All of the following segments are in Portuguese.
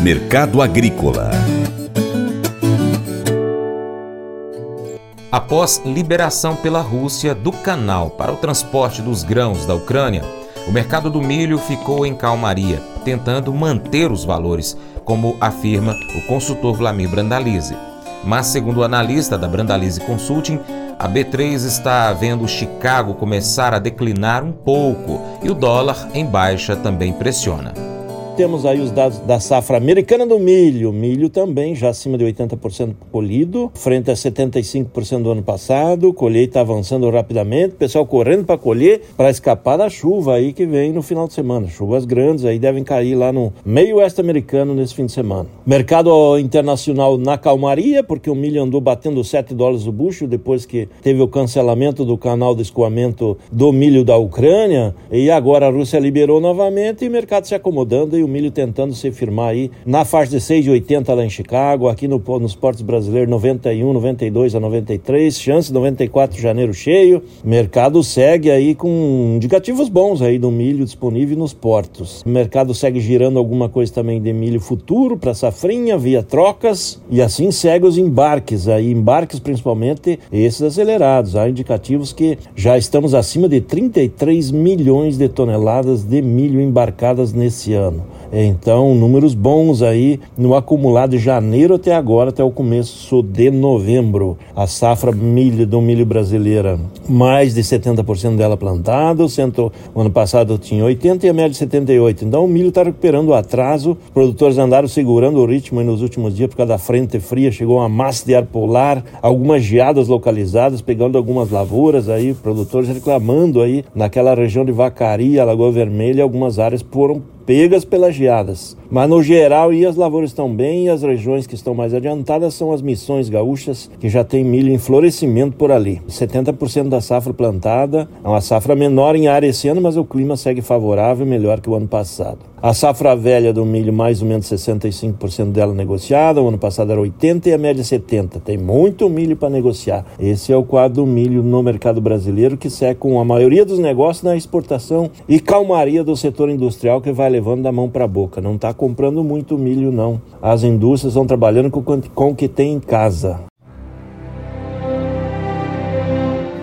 Mercado Agrícola Após liberação pela Rússia do canal para o transporte dos grãos da Ucrânia, o mercado do milho ficou em calmaria, tentando manter os valores, como afirma o consultor Vlamir Brandalize. Mas, segundo o analista da Brandalize Consulting, a B3 está vendo Chicago começar a declinar um pouco e o dólar em baixa também pressiona. Temos aí os dados da safra americana do milho. Milho também já acima de 80% colhido, frente a 75% do ano passado. Colheita avançando rapidamente, pessoal correndo para colher para escapar da chuva aí que vem no final de semana. Chuvas grandes aí devem cair lá no meio oeste americano nesse fim de semana. Mercado internacional na calmaria, porque o milho andou batendo 7 dólares o bucho depois que teve o cancelamento do canal de escoamento do milho da Ucrânia. E agora a Rússia liberou novamente e o mercado se acomodando e o milho tentando se firmar aí na faixa de 6,80 lá em Chicago, aqui no, nos portos brasileiros 91, 92 a 93, chance 94 de janeiro cheio. O mercado segue aí com indicativos bons aí do milho disponível nos portos. O mercado segue girando alguma coisa também de milho futuro para safrinha via trocas e assim segue os embarques aí, embarques principalmente esses acelerados. Há indicativos que já estamos acima de 33 milhões de toneladas de milho embarcadas nesse ano. Então, números bons aí no acumulado de janeiro até agora, até o começo de novembro. A safra milho do milho brasileira, mais de 70% dela plantado, cento, o ano passado tinha 80 e a média de 78. Então, o milho está recuperando o atraso. Os produtores andaram segurando o ritmo nos últimos dias por causa da frente fria, chegou uma massa de ar polar, algumas geadas localizadas, pegando algumas lavouras aí, produtores reclamando aí naquela região de Vacaria, Lagoa Vermelha, algumas áreas foram pegas pelas geadas. Mas no geral, e as lavouras estão bem, e as regiões que estão mais adiantadas são as missões gaúchas, que já tem milho em florescimento por ali. 70% da safra plantada, é uma safra menor em área esse ano, mas o clima segue favorável, melhor que o ano passado. A safra velha do milho, mais ou menos 65% dela negociada, o ano passado era 80% e a média 70%. Tem muito milho para negociar. Esse é o quadro do milho no mercado brasileiro, que segue com a maioria dos negócios na exportação e calmaria do setor industrial que vai levando da mão para a boca. Não está comprando muito milho, não. As indústrias estão trabalhando com o que tem em casa.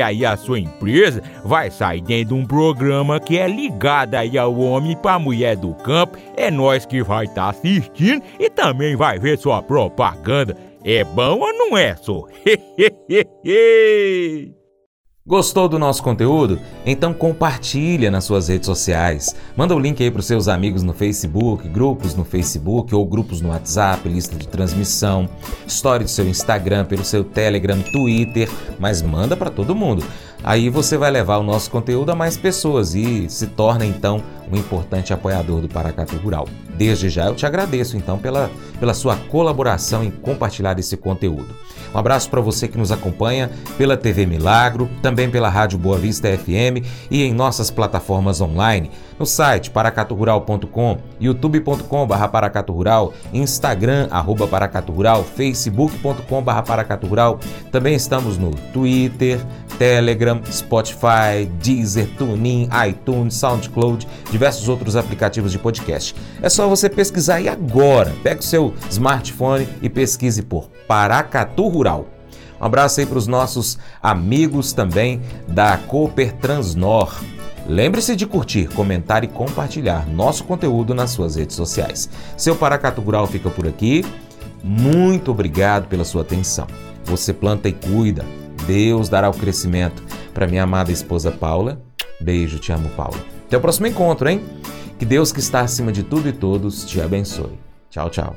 aí a sua empresa vai sair dentro de um programa que é ligado aí ao homem para mulher do campo. É nós que vai estar tá assistindo e também vai ver sua propaganda. É bom ou não é, só? Gostou do nosso conteúdo? Então compartilha nas suas redes sociais. Manda o link aí para os seus amigos no Facebook, grupos no Facebook ou grupos no WhatsApp, lista de transmissão, story do seu Instagram, pelo seu Telegram, Twitter, mas manda para todo mundo. Aí você vai levar o nosso conteúdo a mais pessoas e se torna então um importante apoiador do Paracatu Rural. Desde já eu te agradeço então pela, pela sua colaboração em compartilhar esse conteúdo. Um abraço para você que nos acompanha pela TV Milagro, também pela Rádio Boa Vista FM e em nossas plataformas online, no site paracaturural.com, youtube.com.br paracaturural, instagram arroba paracaturural, facebook.com.br paracaturural. Também estamos no Twitter, Telegram, Spotify, Deezer, TuneIn, iTunes, SoundCloud, diversos outros aplicativos de podcast. É só você pesquisar aí agora. Pegue o seu smartphone e pesquise por Paracatu Rural. Um abraço aí para os nossos amigos também da Cooper Transnor. Lembre-se de curtir, comentar e compartilhar nosso conteúdo nas suas redes sociais. Seu Paracatu Rural fica por aqui. Muito obrigado pela sua atenção. Você planta e cuida Deus dará o crescimento. Para minha amada esposa Paula, beijo, te amo, Paula. Até o próximo encontro, hein? Que Deus que está acima de tudo e todos te abençoe. Tchau, tchau.